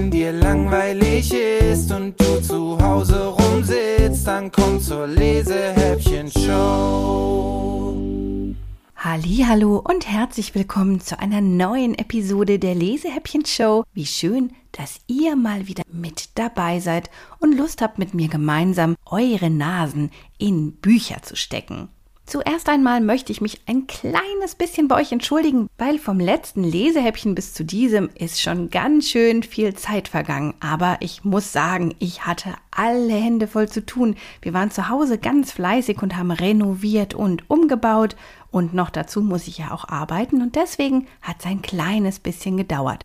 wenn dir langweilig ist und du zu Hause rumsitzt, dann komm zur Lesehäppchen-Show. Hallo und herzlich willkommen zu einer neuen Episode der Lesehäppchen Show. Wie schön, dass ihr mal wieder mit dabei seid und Lust habt mit mir gemeinsam eure Nasen in Bücher zu stecken. Zuerst einmal möchte ich mich ein kleines bisschen bei euch entschuldigen, weil vom letzten Lesehäppchen bis zu diesem ist schon ganz schön viel Zeit vergangen. Aber ich muss sagen, ich hatte alle Hände voll zu tun. Wir waren zu Hause ganz fleißig und haben renoviert und umgebaut. Und noch dazu muss ich ja auch arbeiten und deswegen hat es ein kleines bisschen gedauert.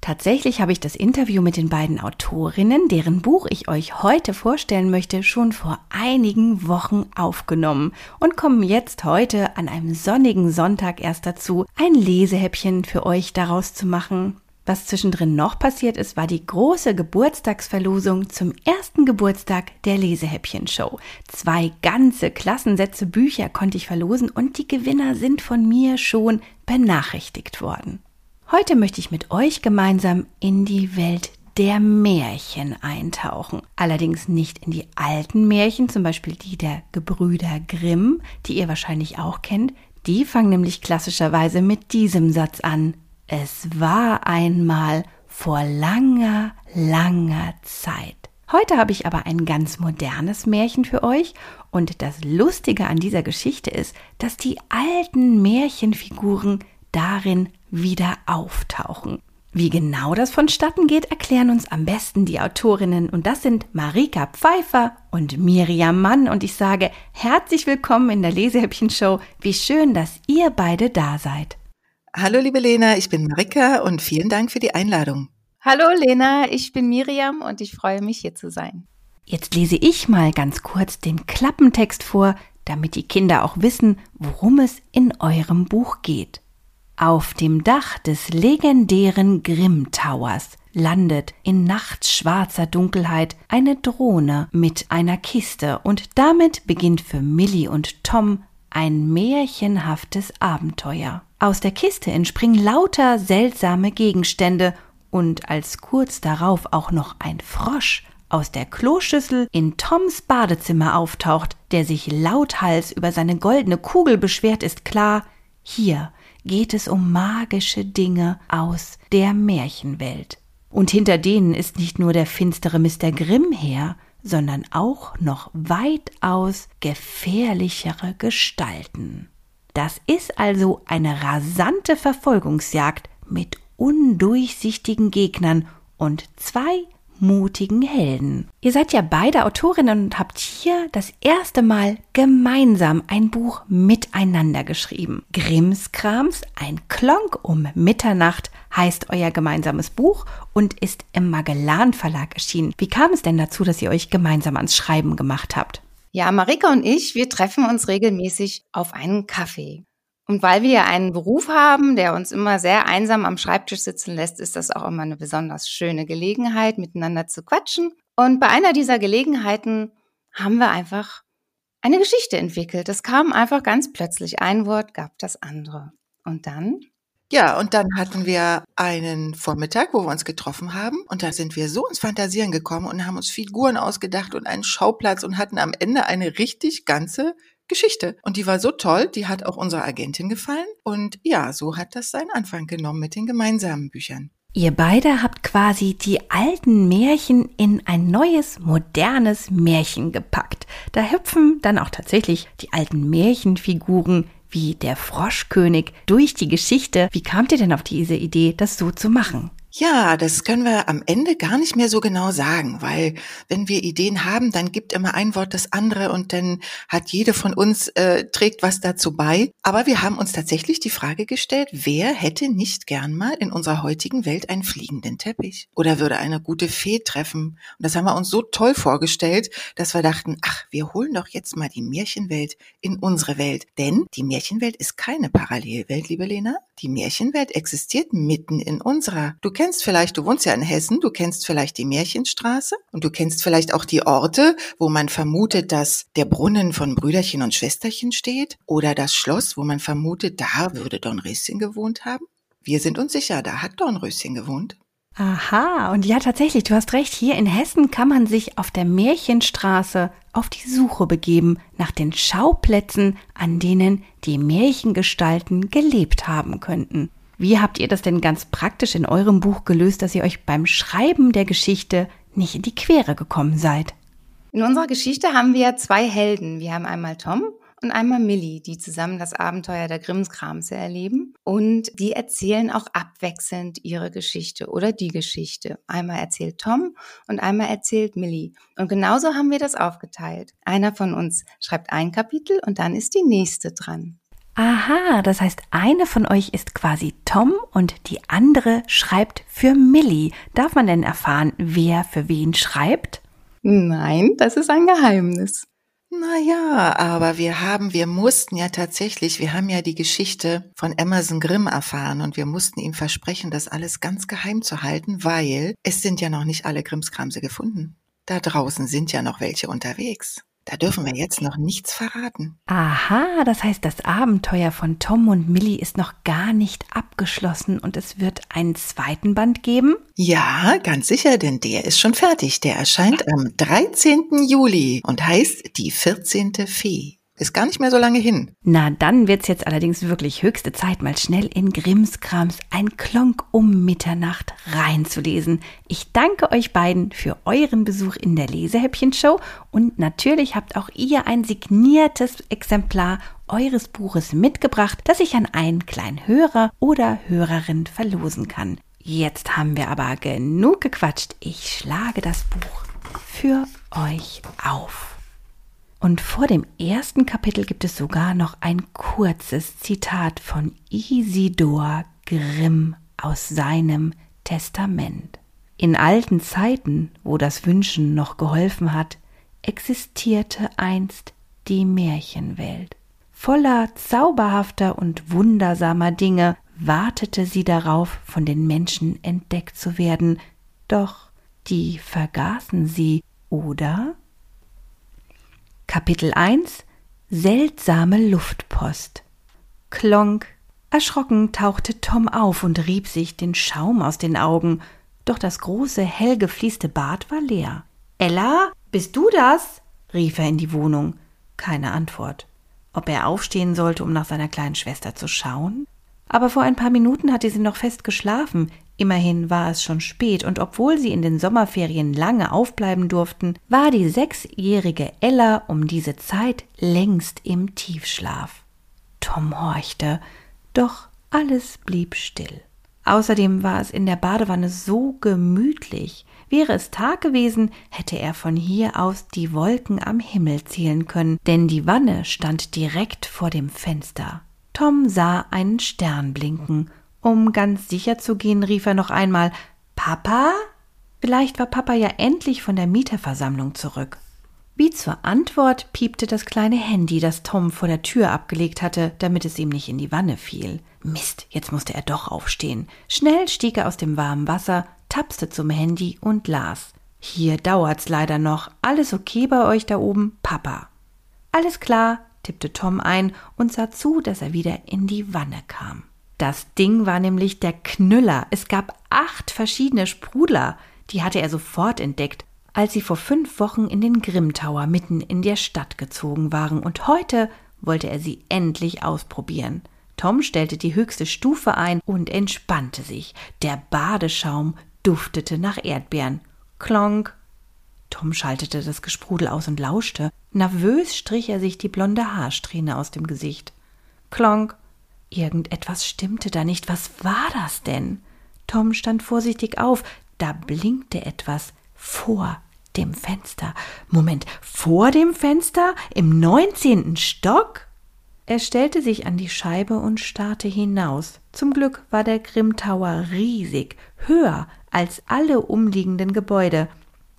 Tatsächlich habe ich das Interview mit den beiden Autorinnen, deren Buch ich euch heute vorstellen möchte, schon vor einigen Wochen aufgenommen und komme jetzt heute an einem sonnigen Sonntag erst dazu, ein Lesehäppchen für euch daraus zu machen. Was zwischendrin noch passiert ist, war die große Geburtstagsverlosung zum ersten Geburtstag der Lesehäppchen-Show. Zwei ganze Klassensätze Bücher konnte ich verlosen und die Gewinner sind von mir schon benachrichtigt worden. Heute möchte ich mit euch gemeinsam in die Welt der Märchen eintauchen. Allerdings nicht in die alten Märchen, zum Beispiel die der Gebrüder Grimm, die ihr wahrscheinlich auch kennt. Die fangen nämlich klassischerweise mit diesem Satz an. Es war einmal vor langer, langer Zeit. Heute habe ich aber ein ganz modernes Märchen für euch und das Lustige an dieser Geschichte ist, dass die alten Märchenfiguren darin wieder auftauchen. Wie genau das vonstatten geht, erklären uns am besten die Autorinnen und das sind Marika Pfeiffer und Miriam Mann und ich sage herzlich willkommen in der Lesehäppchen-Show. Wie schön, dass ihr beide da seid. Hallo liebe Lena, ich bin Marika und vielen Dank für die Einladung. Hallo Lena, ich bin Miriam und ich freue mich hier zu sein. Jetzt lese ich mal ganz kurz den Klappentext vor, damit die Kinder auch wissen, worum es in eurem Buch geht. Auf dem Dach des legendären Grimm Towers landet in nachtschwarzer Dunkelheit eine Drohne mit einer Kiste und damit beginnt für Millie und Tom ein märchenhaftes Abenteuer. Aus der Kiste entspringen lauter seltsame Gegenstände und als kurz darauf auch noch ein Frosch aus der Kloschüssel in Toms Badezimmer auftaucht, der sich lauthals über seine goldene Kugel beschwert, ist klar, hier geht es um magische Dinge aus der Märchenwelt. Und hinter denen ist nicht nur der finstere Mr. Grimm her, sondern auch noch weitaus gefährlichere Gestalten. Das ist also eine rasante Verfolgungsjagd mit undurchsichtigen Gegnern und zwei mutigen Helden. Ihr seid ja beide Autorinnen und habt hier das erste Mal gemeinsam ein Buch miteinander geschrieben. Grimmskrams, ein Klonk um Mitternacht heißt euer gemeinsames Buch und ist im Magellan Verlag erschienen. Wie kam es denn dazu, dass ihr euch gemeinsam ans Schreiben gemacht habt? Ja, Marika und ich, wir treffen uns regelmäßig auf einen Kaffee. Und weil wir einen Beruf haben, der uns immer sehr einsam am Schreibtisch sitzen lässt, ist das auch immer eine besonders schöne Gelegenheit, miteinander zu quatschen. Und bei einer dieser Gelegenheiten haben wir einfach eine Geschichte entwickelt. Es kam einfach ganz plötzlich. Ein Wort gab das andere. Und dann? Ja, und dann hatten wir einen Vormittag, wo wir uns getroffen haben. Und da sind wir so ins Fantasieren gekommen und haben uns Figuren ausgedacht und einen Schauplatz und hatten am Ende eine richtig ganze Geschichte. Und die war so toll, die hat auch unserer Agentin gefallen. Und ja, so hat das seinen Anfang genommen mit den gemeinsamen Büchern. Ihr beide habt quasi die alten Märchen in ein neues, modernes Märchen gepackt. Da hüpfen dann auch tatsächlich die alten Märchenfiguren wie der Froschkönig durch die Geschichte. Wie kamt ihr denn auf diese Idee, das so zu machen? Ja, das können wir am Ende gar nicht mehr so genau sagen, weil wenn wir Ideen haben, dann gibt immer ein Wort das andere und dann hat jede von uns äh, trägt was dazu bei. Aber wir haben uns tatsächlich die Frage gestellt, wer hätte nicht gern mal in unserer heutigen Welt einen fliegenden Teppich oder würde eine gute Fee treffen? Und das haben wir uns so toll vorgestellt, dass wir dachten, ach, wir holen doch jetzt mal die Märchenwelt in unsere Welt. Denn die Märchenwelt ist keine Parallelwelt, liebe Lena. Die Märchenwelt existiert mitten in unserer. Du kennst vielleicht, du wohnst ja in Hessen, du kennst vielleicht die Märchenstraße und du kennst vielleicht auch die Orte, wo man vermutet, dass der Brunnen von Brüderchen und Schwesterchen steht oder das Schloss, wo man vermutet, da würde Dornröschen gewohnt haben. Wir sind uns sicher, da hat Dornröschen gewohnt. Aha, und ja, tatsächlich, du hast recht, hier in Hessen kann man sich auf der Märchenstraße auf die Suche begeben nach den Schauplätzen, an denen die Märchengestalten gelebt haben könnten. Wie habt ihr das denn ganz praktisch in eurem Buch gelöst, dass ihr euch beim Schreiben der Geschichte nicht in die Quere gekommen seid? In unserer Geschichte haben wir zwei Helden. Wir haben einmal Tom und einmal Millie, die zusammen das Abenteuer der Grimmskramse erleben. Und die erzählen auch abwechselnd ihre Geschichte oder die Geschichte. Einmal erzählt Tom und einmal erzählt Millie. Und genauso haben wir das aufgeteilt. Einer von uns schreibt ein Kapitel und dann ist die nächste dran. Aha, das heißt, eine von euch ist quasi Tom und die andere schreibt für Millie. Darf man denn erfahren, wer für wen schreibt? Nein, das ist ein Geheimnis. Naja, aber wir haben, wir mussten ja tatsächlich, wir haben ja die Geschichte von Emerson Grimm erfahren und wir mussten ihm versprechen, das alles ganz geheim zu halten, weil es sind ja noch nicht alle Grimmskramse gefunden. Da draußen sind ja noch welche unterwegs. Da dürfen wir jetzt noch nichts verraten. Aha, das heißt, das Abenteuer von Tom und Millie ist noch gar nicht abgeschlossen und es wird einen zweiten Band geben? Ja, ganz sicher, denn der ist schon fertig. Der erscheint am 13. Juli und heißt Die 14. Fee. Ist gar nicht mehr so lange hin. Na, dann wird's jetzt allerdings wirklich höchste Zeit, mal schnell in Grimmskrams ein Klonk um Mitternacht reinzulesen. Ich danke euch beiden für euren Besuch in der Lesehäppchen-Show und natürlich habt auch ihr ein signiertes Exemplar eures Buches mitgebracht, das ich an einen kleinen Hörer oder Hörerin verlosen kann. Jetzt haben wir aber genug gequatscht. Ich schlage das Buch für euch auf. Und vor dem ersten Kapitel gibt es sogar noch ein kurzes Zitat von Isidor Grimm aus seinem Testament. In alten Zeiten, wo das Wünschen noch geholfen hat, existierte einst die Märchenwelt. Voller zauberhafter und wundersamer Dinge wartete sie darauf, von den Menschen entdeckt zu werden, doch die vergaßen sie, oder? Kapitel 1 Seltsame Luftpost Klonk. Erschrocken tauchte Tom auf und rieb sich den Schaum aus den Augen, doch das große, hell gefließte Bad war leer. Ella, bist du das? rief er in die Wohnung. Keine Antwort. Ob er aufstehen sollte, um nach seiner kleinen Schwester zu schauen? Aber vor ein paar Minuten hatte sie noch fest geschlafen, Immerhin war es schon spät, und obwohl sie in den Sommerferien lange aufbleiben durften, war die sechsjährige Ella um diese Zeit längst im Tiefschlaf. Tom horchte, doch alles blieb still. Außerdem war es in der Badewanne so gemütlich. Wäre es Tag gewesen, hätte er von hier aus die Wolken am Himmel zählen können, denn die Wanne stand direkt vor dem Fenster. Tom sah einen Stern blinken um ganz sicher zu gehen, rief er noch einmal Papa? Vielleicht war Papa ja endlich von der Mieterversammlung zurück. Wie zur Antwort piepte das kleine Handy, das Tom vor der Tür abgelegt hatte, damit es ihm nicht in die Wanne fiel. Mist, jetzt musste er doch aufstehen. Schnell stieg er aus dem warmen Wasser, tapste zum Handy und las. Hier dauert's leider noch. Alles okay bei euch da oben, Papa? Alles klar, tippte Tom ein und sah zu, dass er wieder in die Wanne kam. Das Ding war nämlich der Knüller. Es gab acht verschiedene Sprudler. Die hatte er sofort entdeckt, als sie vor fünf Wochen in den Grimm Tower mitten in der Stadt gezogen waren. Und heute wollte er sie endlich ausprobieren. Tom stellte die höchste Stufe ein und entspannte sich. Der Badeschaum duftete nach Erdbeeren. Klonk. Tom schaltete das Gesprudel aus und lauschte. Nervös strich er sich die blonde Haarsträhne aus dem Gesicht. Klonk. Irgendetwas stimmte da nicht. Was war das denn? Tom stand vorsichtig auf. Da blinkte etwas vor dem Fenster. Moment, vor dem Fenster? Im neunzehnten Stock? Er stellte sich an die Scheibe und starrte hinaus. Zum Glück war der Grimm Tower riesig, höher als alle umliegenden Gebäude,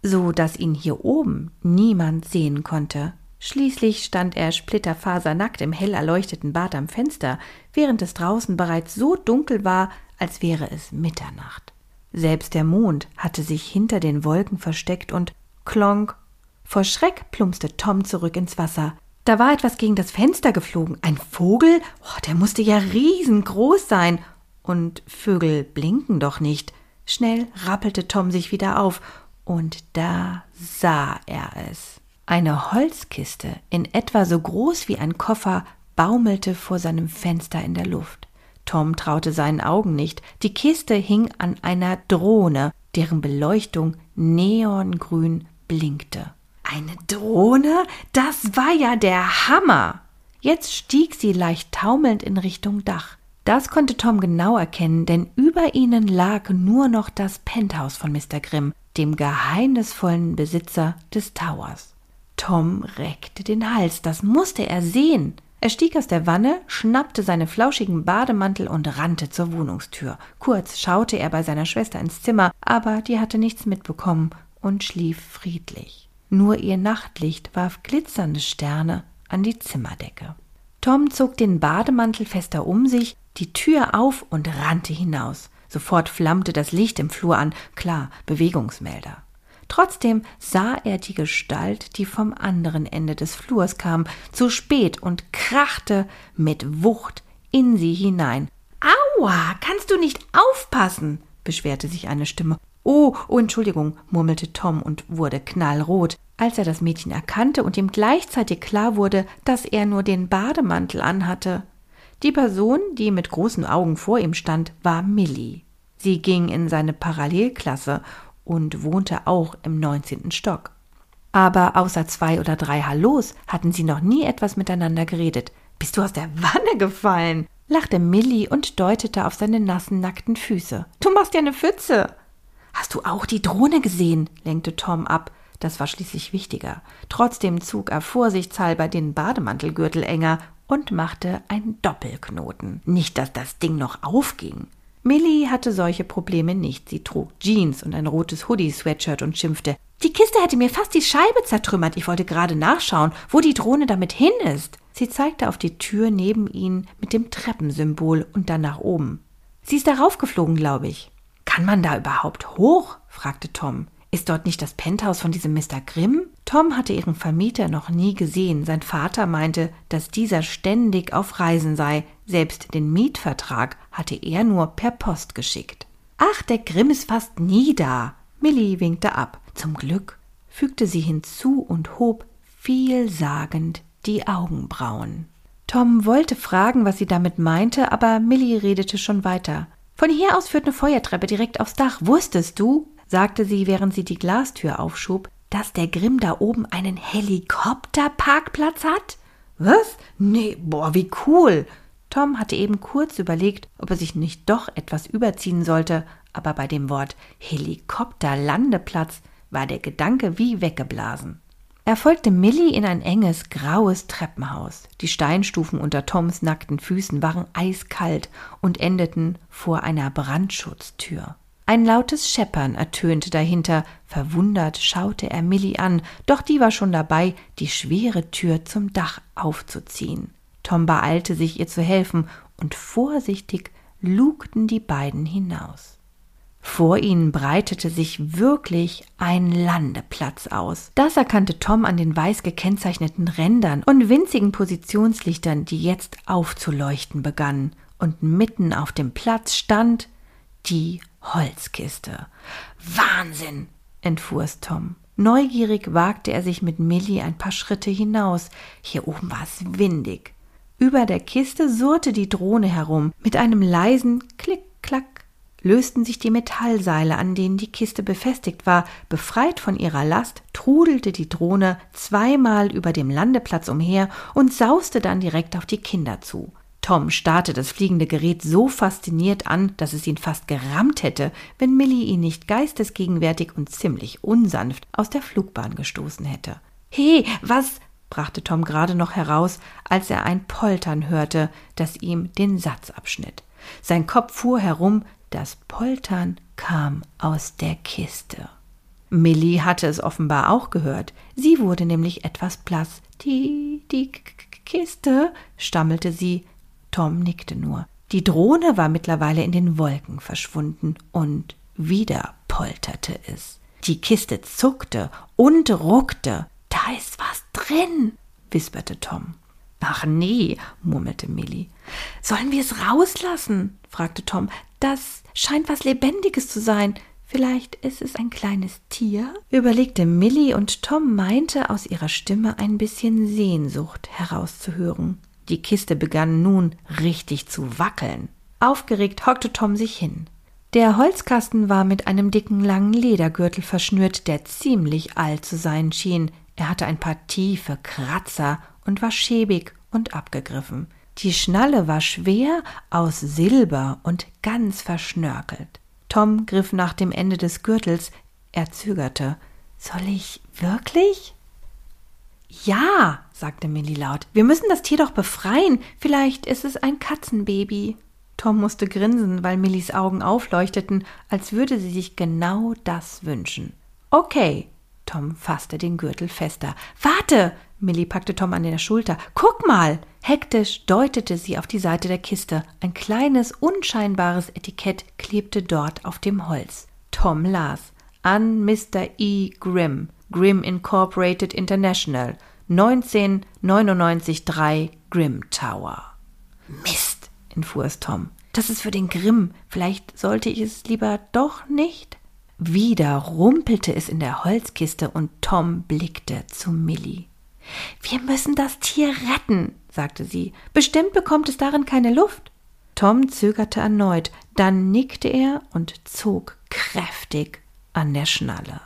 so dass ihn hier oben niemand sehen konnte. Schließlich stand er splitterfasernackt im hell erleuchteten Bad am Fenster, während es draußen bereits so dunkel war, als wäre es Mitternacht. Selbst der Mond hatte sich hinter den Wolken versteckt und klonk. Vor Schreck plumpste Tom zurück ins Wasser. Da war etwas gegen das Fenster geflogen. Ein Vogel? Oh, der musste ja riesengroß sein. Und Vögel blinken doch nicht. Schnell rappelte Tom sich wieder auf, und da sah er es. Eine Holzkiste, in etwa so groß wie ein Koffer, baumelte vor seinem Fenster in der Luft. Tom traute seinen Augen nicht. Die Kiste hing an einer Drohne, deren Beleuchtung neongrün blinkte. Eine Drohne? Das war ja der Hammer! Jetzt stieg sie leicht taumelnd in Richtung Dach. Das konnte Tom genau erkennen, denn über ihnen lag nur noch das Penthouse von Mr. Grimm, dem geheimnisvollen Besitzer des Towers. Tom reckte den Hals, das musste er sehen. Er stieg aus der Wanne, schnappte seine flauschigen Bademantel und rannte zur Wohnungstür. Kurz schaute er bei seiner Schwester ins Zimmer, aber die hatte nichts mitbekommen und schlief friedlich. Nur ihr Nachtlicht warf glitzernde Sterne an die Zimmerdecke. Tom zog den Bademantel fester um sich, die Tür auf und rannte hinaus. Sofort flammte das Licht im Flur an, klar, Bewegungsmelder. Trotzdem sah er die Gestalt, die vom anderen Ende des Flurs kam, zu spät und krachte mit Wucht in sie hinein. Aua, kannst du nicht aufpassen? beschwerte sich eine Stimme. Oh, oh, Entschuldigung, murmelte Tom und wurde knallrot, als er das Mädchen erkannte und ihm gleichzeitig klar wurde, dass er nur den Bademantel anhatte. Die Person, die mit großen Augen vor ihm stand, war Millie. Sie ging in seine Parallelklasse und wohnte auch im neunzehnten Stock. Aber außer zwei oder drei Hallos hatten sie noch nie etwas miteinander geredet. Bist du aus der Wanne gefallen? lachte Millie und deutete auf seine nassen, nackten Füße. Du machst ja eine Pfütze. Hast du auch die Drohne gesehen? lenkte Tom ab. Das war schließlich wichtiger. Trotzdem zog er vorsichtshalber den Bademantelgürtel enger und machte einen Doppelknoten. Nicht, dass das Ding noch aufging. Millie hatte solche Probleme nicht. Sie trug Jeans und ein rotes Hoodie-Sweatshirt und schimpfte. Die Kiste hätte mir fast die Scheibe zertrümmert. Ich wollte gerade nachschauen, wo die Drohne damit hin ist. Sie zeigte auf die Tür neben ihnen mit dem Treppensymbol und dann nach oben. Sie ist darauf geflogen, glaube ich. Kann man da überhaupt hoch? fragte Tom. Ist dort nicht das Penthouse von diesem Mr. Grimm? Tom hatte ihren Vermieter noch nie gesehen. Sein Vater meinte, dass dieser ständig auf Reisen sei. Selbst den Mietvertrag hatte er nur per Post geschickt. Ach, der Grimm ist fast nie da. Millie winkte ab. Zum Glück, fügte sie hinzu und hob vielsagend die Augenbrauen. Tom wollte fragen, was sie damit meinte, aber Millie redete schon weiter. Von hier aus führt eine Feuertreppe direkt aufs Dach. Wusstest du? sagte sie, während sie die Glastür aufschob, dass der Grimm da oben einen Helikopterparkplatz hat? Was? Nee, boah, wie cool. Tom hatte eben kurz überlegt, ob er sich nicht doch etwas überziehen sollte, aber bei dem Wort Helikopterlandeplatz war der Gedanke wie weggeblasen. Er folgte Millie in ein enges, graues Treppenhaus. Die Steinstufen unter Toms nackten Füßen waren eiskalt und endeten vor einer Brandschutztür. Ein lautes Scheppern ertönte dahinter. Verwundert schaute er Millie an, doch die war schon dabei, die schwere Tür zum Dach aufzuziehen. Tom beeilte sich, ihr zu helfen, und vorsichtig lugten die beiden hinaus. Vor ihnen breitete sich wirklich ein Landeplatz aus. Das erkannte Tom an den weiß gekennzeichneten Rändern und winzigen Positionslichtern, die jetzt aufzuleuchten begannen. Und mitten auf dem Platz stand die Holzkiste. Wahnsinn, entfuhr es Tom. Neugierig wagte er sich mit Millie ein paar Schritte hinaus. Hier oben war es windig. Über der Kiste surrte die Drohne herum. Mit einem leisen Klick-Klack lösten sich die Metallseile, an denen die Kiste befestigt war. Befreit von ihrer Last, trudelte die Drohne zweimal über dem Landeplatz umher und sauste dann direkt auf die Kinder zu. Tom starrte das fliegende Gerät so fasziniert an, dass es ihn fast gerammt hätte, wenn Millie ihn nicht geistesgegenwärtig und ziemlich unsanft aus der Flugbahn gestoßen hätte. He, was? Brachte Tom gerade noch heraus, als er ein Poltern hörte, das ihm den Satz abschnitt. Sein Kopf fuhr herum, das Poltern kam aus der Kiste. Millie hatte es offenbar auch gehört. Sie wurde nämlich etwas blass. Die, die Kiste, stammelte sie, Tom nickte nur. Die Drohne war mittlerweile in den Wolken verschwunden und wieder polterte es. Die Kiste zuckte und ruckte. Da ist was drin, wisperte Tom. Ach nee, murmelte Millie. Sollen wir es rauslassen? fragte Tom. Das scheint was Lebendiges zu sein. Vielleicht ist es ein kleines Tier? überlegte Millie und Tom meinte aus ihrer Stimme ein bisschen Sehnsucht herauszuhören. Die Kiste begann nun richtig zu wackeln. Aufgeregt hockte Tom sich hin. Der Holzkasten war mit einem dicken langen Ledergürtel verschnürt, der ziemlich alt zu sein schien. Er hatte ein paar tiefe Kratzer und war schäbig und abgegriffen. Die Schnalle war schwer aus Silber und ganz verschnörkelt. Tom griff nach dem Ende des Gürtels. Er zögerte. Soll ich wirklich? Ja, sagte Millie laut. Wir müssen das Tier doch befreien. Vielleicht ist es ein Katzenbaby. Tom musste grinsen, weil Millies Augen aufleuchteten, als würde sie sich genau das wünschen. Okay. Tom fasste den Gürtel fester. Warte! Millie packte Tom an der Schulter. Guck mal! Hektisch deutete sie auf die Seite der Kiste. Ein kleines, unscheinbares Etikett klebte dort auf dem Holz. Tom las. An Mr. E. Grimm, Grimm Incorporated International, 1999 3 Grimm Tower. Mist, entfuhr es Tom. Das ist für den Grimm. Vielleicht sollte ich es lieber doch nicht? Wieder rumpelte es in der Holzkiste und Tom blickte zu Millie. Wir müssen das Tier retten, sagte sie. Bestimmt bekommt es darin keine Luft. Tom zögerte erneut, dann nickte er und zog kräftig an der Schnalle.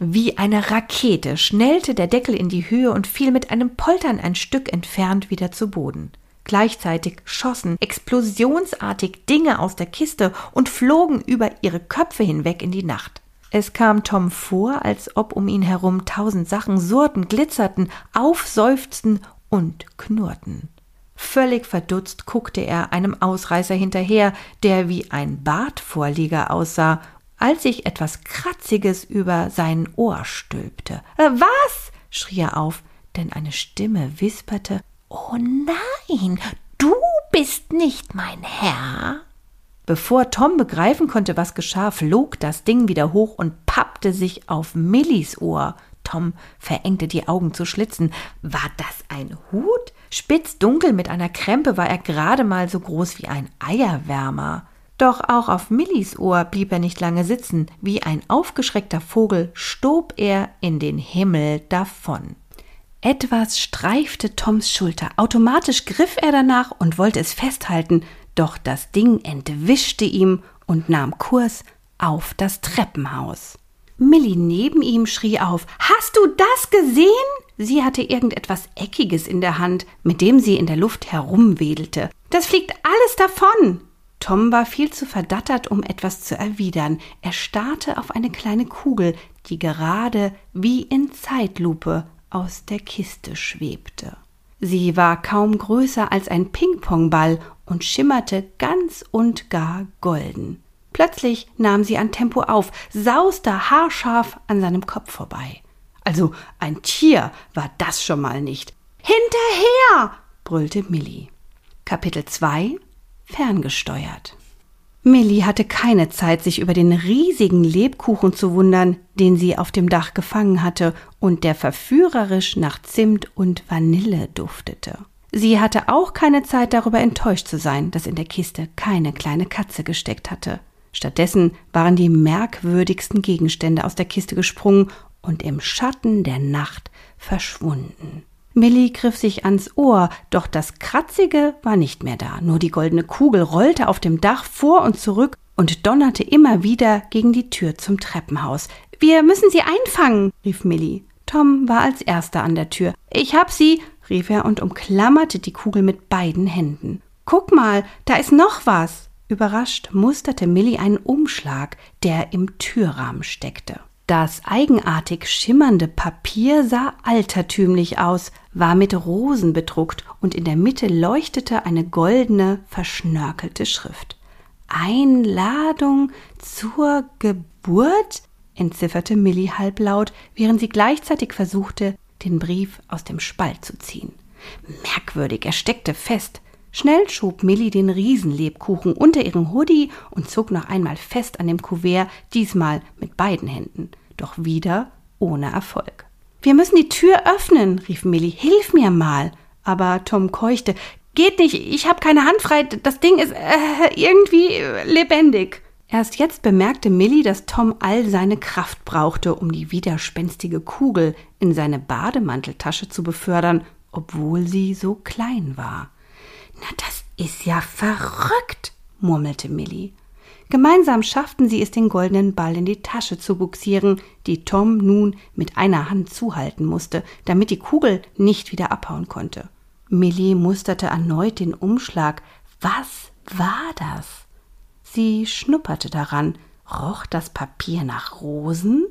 Wie eine Rakete schnellte der Deckel in die Höhe und fiel mit einem Poltern ein Stück entfernt wieder zu Boden. Gleichzeitig schossen explosionsartig Dinge aus der Kiste und flogen über ihre Köpfe hinweg in die Nacht. Es kam Tom vor, als ob um ihn herum tausend Sachen surrten, glitzerten, aufseufzten und knurrten. Völlig verdutzt guckte er einem Ausreißer hinterher, der wie ein Bartvorlieger aussah, als sich etwas Kratziges über sein Ohr stülpte. Äh, was? schrie er auf, denn eine Stimme wisperte Oh nein, du bist nicht mein Herr. Bevor Tom begreifen konnte, was geschah, flog das Ding wieder hoch und pappte sich auf Millis Ohr. Tom verengte die Augen zu Schlitzen. War das ein Hut? Spitzdunkel mit einer Krempe war er gerade mal so groß wie ein Eierwärmer. Doch auch auf Millis Ohr blieb er nicht lange sitzen. Wie ein aufgeschreckter Vogel stob er in den Himmel davon. Etwas streifte Toms Schulter. Automatisch griff er danach und wollte es festhalten. Doch das Ding entwischte ihm und nahm Kurs auf das Treppenhaus. Millie neben ihm schrie auf Hast du das gesehen? Sie hatte irgendetwas Eckiges in der Hand, mit dem sie in der Luft herumwedelte. Das fliegt alles davon. Tom war viel zu verdattert, um etwas zu erwidern. Er starrte auf eine kleine Kugel, die gerade wie in Zeitlupe aus der Kiste schwebte. Sie war kaum größer als ein Pingpongball und schimmerte ganz und gar golden. Plötzlich nahm sie an Tempo auf, sauste haarscharf an seinem Kopf vorbei. Also ein Tier war das schon mal nicht. Hinterher! brüllte Millie. Kapitel 2 Ferngesteuert. Millie hatte keine Zeit, sich über den riesigen Lebkuchen zu wundern, den sie auf dem Dach gefangen hatte und der verführerisch nach Zimt und Vanille duftete. Sie hatte auch keine Zeit darüber enttäuscht zu sein, dass in der Kiste keine kleine Katze gesteckt hatte. Stattdessen waren die merkwürdigsten Gegenstände aus der Kiste gesprungen und im Schatten der Nacht verschwunden. Millie griff sich ans Ohr, doch das Kratzige war nicht mehr da. Nur die goldene Kugel rollte auf dem Dach vor und zurück und donnerte immer wieder gegen die Tür zum Treppenhaus. Wir müssen sie einfangen, rief Millie. Tom war als erster an der Tür. Ich hab sie, rief er und umklammerte die Kugel mit beiden Händen. Guck mal, da ist noch was. Überrascht musterte Millie einen Umschlag, der im Türrahmen steckte. Das eigenartig schimmernde Papier sah altertümlich aus, war mit Rosen bedruckt und in der Mitte leuchtete eine goldene, verschnörkelte Schrift. Einladung zur Geburt? entzifferte Millie halblaut, während sie gleichzeitig versuchte, den Brief aus dem Spalt zu ziehen. Merkwürdig, er steckte fest. Schnell schob Millie den Riesenlebkuchen unter ihren Hoodie und zog noch einmal fest an dem Kuvert, diesmal mit beiden Händen, doch wieder ohne Erfolg. Wir müssen die Tür öffnen, rief Millie. Hilf mir mal. Aber Tom keuchte. Geht nicht, ich habe keine Hand frei, das Ding ist äh, irgendwie lebendig. Erst jetzt bemerkte Millie, dass Tom all seine Kraft brauchte, um die widerspenstige Kugel in seine Bademanteltasche zu befördern, obwohl sie so klein war. Na, das ist ja verrückt, murmelte Millie. Gemeinsam schafften sie es, den goldenen Ball in die Tasche zu buxieren, die Tom nun mit einer Hand zuhalten musste, damit die Kugel nicht wieder abhauen konnte. Millie musterte erneut den Umschlag. Was war das? Sie schnupperte daran. Roch das Papier nach Rosen?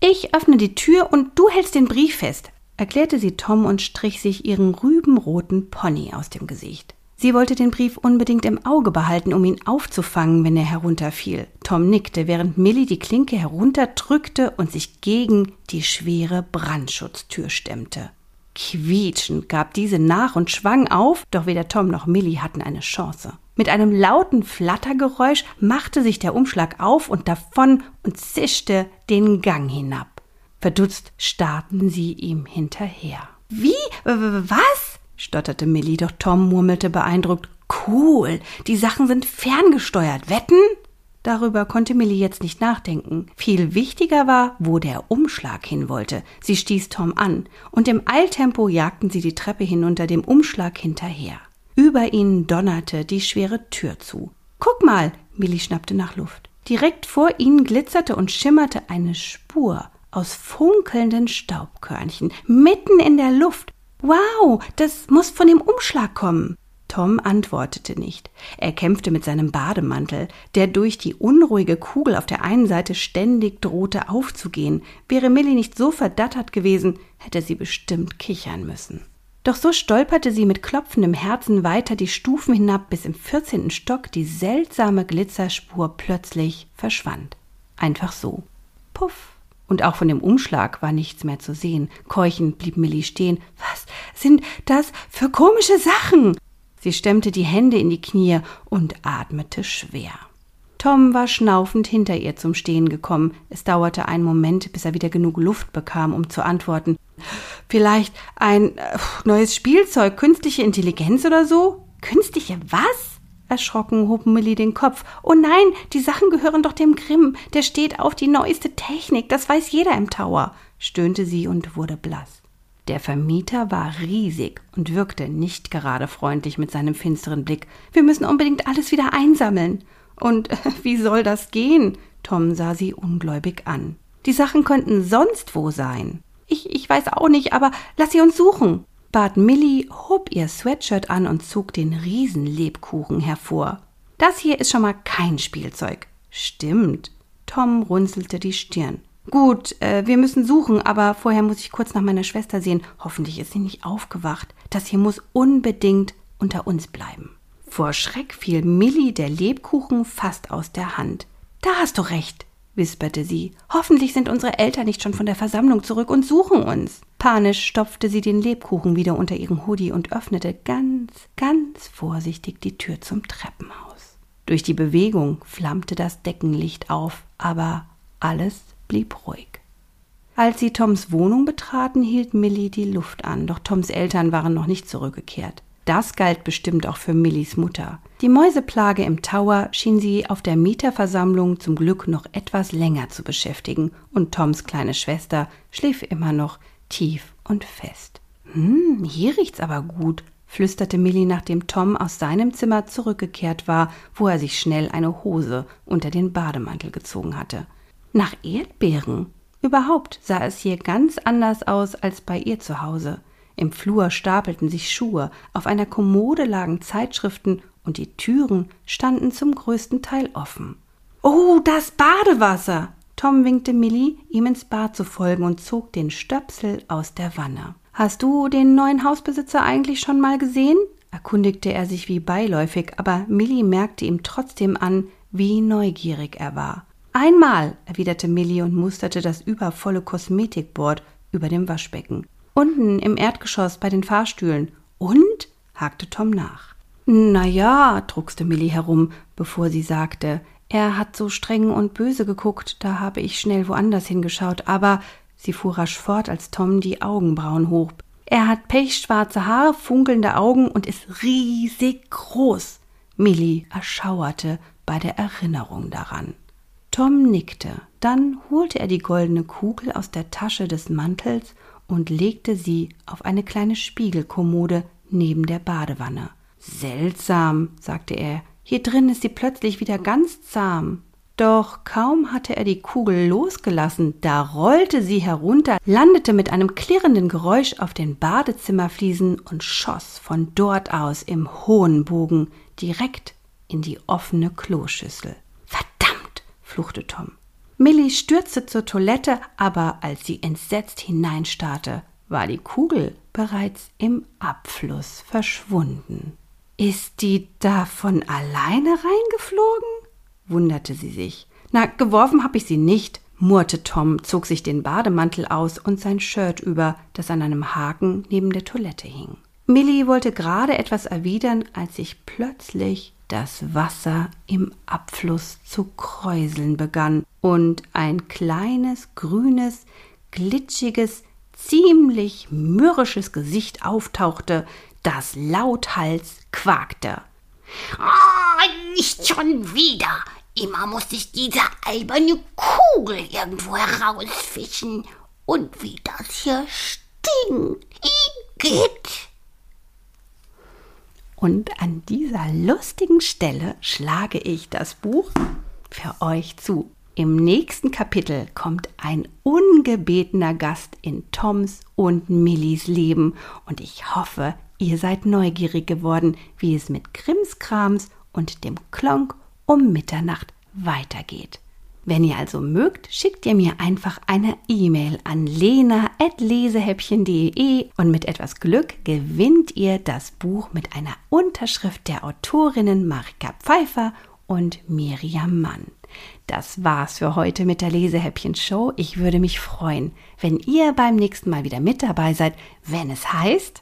Ich öffne die Tür und du hältst den Brief fest, erklärte sie Tom und strich sich ihren rübenroten Pony aus dem Gesicht. Sie wollte den Brief unbedingt im Auge behalten, um ihn aufzufangen, wenn er herunterfiel. Tom nickte, während Millie die Klinke herunterdrückte und sich gegen die schwere Brandschutztür stemmte. Quietschend gab diese nach und schwang auf, doch weder Tom noch Millie hatten eine Chance. Mit einem lauten Flattergeräusch machte sich der Umschlag auf und davon und zischte den Gang hinab. Verdutzt starrten sie ihm hinterher. Wie? Was? Stotterte Millie, doch Tom murmelte beeindruckt. Cool, die Sachen sind ferngesteuert. Wetten? Darüber konnte Millie jetzt nicht nachdenken. Viel wichtiger war, wo der Umschlag hin wollte. Sie stieß Tom an, und im Eiltempo jagten sie die Treppe hinunter dem Umschlag hinterher. Über ihnen donnerte die schwere Tür zu. Guck mal, Millie schnappte nach Luft. Direkt vor ihnen glitzerte und schimmerte eine Spur aus funkelnden Staubkörnchen mitten in der Luft. Wow, das muss von dem Umschlag kommen. Tom antwortete nicht. Er kämpfte mit seinem Bademantel, der durch die unruhige Kugel auf der einen Seite ständig drohte aufzugehen. Wäre Millie nicht so verdattert gewesen, hätte sie bestimmt kichern müssen. Doch so stolperte sie mit klopfendem Herzen weiter die Stufen hinab, bis im vierzehnten Stock die seltsame Glitzerspur plötzlich verschwand. Einfach so. Puff. Und auch von dem Umschlag war nichts mehr zu sehen. Keuchend blieb Millie stehen. Was sind das für komische Sachen? Sie stemmte die Hände in die Knie und atmete schwer. Tom war schnaufend hinter ihr zum Stehen gekommen. Es dauerte einen Moment, bis er wieder genug Luft bekam, um zu antworten. Vielleicht ein äh, neues Spielzeug, künstliche Intelligenz oder so? Künstliche was? Erschrocken hob Millie den Kopf. Oh nein, die Sachen gehören doch dem Grimm. Der steht auf die neueste Technik. Das weiß jeder im Tower, stöhnte sie und wurde blass. Der Vermieter war riesig und wirkte nicht gerade freundlich mit seinem finsteren Blick. Wir müssen unbedingt alles wieder einsammeln. Und äh, wie soll das gehen? Tom sah sie ungläubig an. Die Sachen könnten sonst wo sein. Ich, ich weiß auch nicht, aber lass sie uns suchen. Bat Millie, hob ihr Sweatshirt an und zog den Riesenlebkuchen hervor. Das hier ist schon mal kein Spielzeug. Stimmt. Tom runzelte die Stirn. Gut, äh, wir müssen suchen, aber vorher muss ich kurz nach meiner Schwester sehen. Hoffentlich ist sie nicht aufgewacht. Das hier muss unbedingt unter uns bleiben. Vor Schreck fiel Millie der Lebkuchen fast aus der Hand. Da hast du recht, wisperte sie. Hoffentlich sind unsere Eltern nicht schon von der Versammlung zurück und suchen uns. Panisch stopfte sie den Lebkuchen wieder unter ihren Hoodie und öffnete ganz, ganz vorsichtig die Tür zum Treppenhaus. Durch die Bewegung flammte das Deckenlicht auf, aber alles blieb ruhig. Als sie Toms Wohnung betraten, hielt Millie die Luft an, doch Toms Eltern waren noch nicht zurückgekehrt. Das galt bestimmt auch für Millis Mutter. Die Mäuseplage im Tower schien sie auf der Mieterversammlung zum Glück noch etwas länger zu beschäftigen, und Toms kleine Schwester schlief immer noch tief und fest. Hm, hier riecht's aber gut, flüsterte Millie, nachdem Tom aus seinem Zimmer zurückgekehrt war, wo er sich schnell eine Hose unter den Bademantel gezogen hatte. Nach Erdbeeren. Überhaupt sah es hier ganz anders aus als bei ihr zu Hause. Im Flur stapelten sich Schuhe, auf einer Kommode lagen Zeitschriften und die Türen standen zum größten Teil offen. Oh, das Badewasser! Tom winkte Millie, ihm ins Bad zu folgen und zog den Stöpsel aus der Wanne. Hast du den neuen Hausbesitzer eigentlich schon mal gesehen? erkundigte er sich wie beiläufig, aber Millie merkte ihm trotzdem an, wie neugierig er war. Einmal, erwiderte Millie und musterte das übervolle Kosmetikboard über dem Waschbecken. Unten im Erdgeschoss bei den Fahrstühlen. Und? hakte Tom nach. Na ja, druckste Millie herum, bevor sie sagte, er hat so streng und böse geguckt, da habe ich schnell woanders hingeschaut, aber sie fuhr rasch fort, als Tom die Augenbrauen hob. Er hat pechschwarze Haare, funkelnde Augen und ist riesig groß. Millie erschauerte bei der Erinnerung daran. Tom nickte. Dann holte er die goldene Kugel aus der Tasche des Mantels und legte sie auf eine kleine Spiegelkommode neben der Badewanne. Seltsam, sagte er, hier drin ist sie plötzlich wieder ganz zahm. Doch kaum hatte er die Kugel losgelassen, da rollte sie herunter, landete mit einem klirrenden Geräusch auf den Badezimmerfliesen und schoss von dort aus im hohen Bogen direkt in die offene Kloschüssel. Verdammt, fluchte Tom. Millie stürzte zur Toilette, aber als sie entsetzt hineinstarrte, war die Kugel bereits im Abfluss verschwunden. Ist die da von alleine reingeflogen? wunderte sie sich. Na, geworfen hab ich sie nicht, murrte Tom, zog sich den Bademantel aus und sein Shirt über, das an einem Haken neben der Toilette hing. Millie wollte gerade etwas erwidern, als sich plötzlich das Wasser im Abfluss zu kräuseln begann und ein kleines, grünes, glitschiges, ziemlich mürrisches Gesicht auftauchte, das lauthals quakte. Oh, nicht schon wieder. Immer muss ich diese alberne Kugel irgendwo herausfischen. Und wie das hier stinkt. Igitt. Und an dieser lustigen Stelle schlage ich das Buch für euch zu. Im nächsten Kapitel kommt ein ungebetener Gast in Toms und Millis Leben und ich hoffe, ihr seid neugierig geworden, wie es mit Krimskrams und dem Klonk um Mitternacht weitergeht. Wenn ihr also mögt, schickt ihr mir einfach eine E-Mail an lena.lesehäppchen.de und mit etwas Glück gewinnt ihr das Buch mit einer Unterschrift der Autorinnen Marika Pfeiffer und Miriam Mann. Das war's für heute mit der Lesehäppchen Show. Ich würde mich freuen, wenn ihr beim nächsten Mal wieder mit dabei seid, wenn es heißt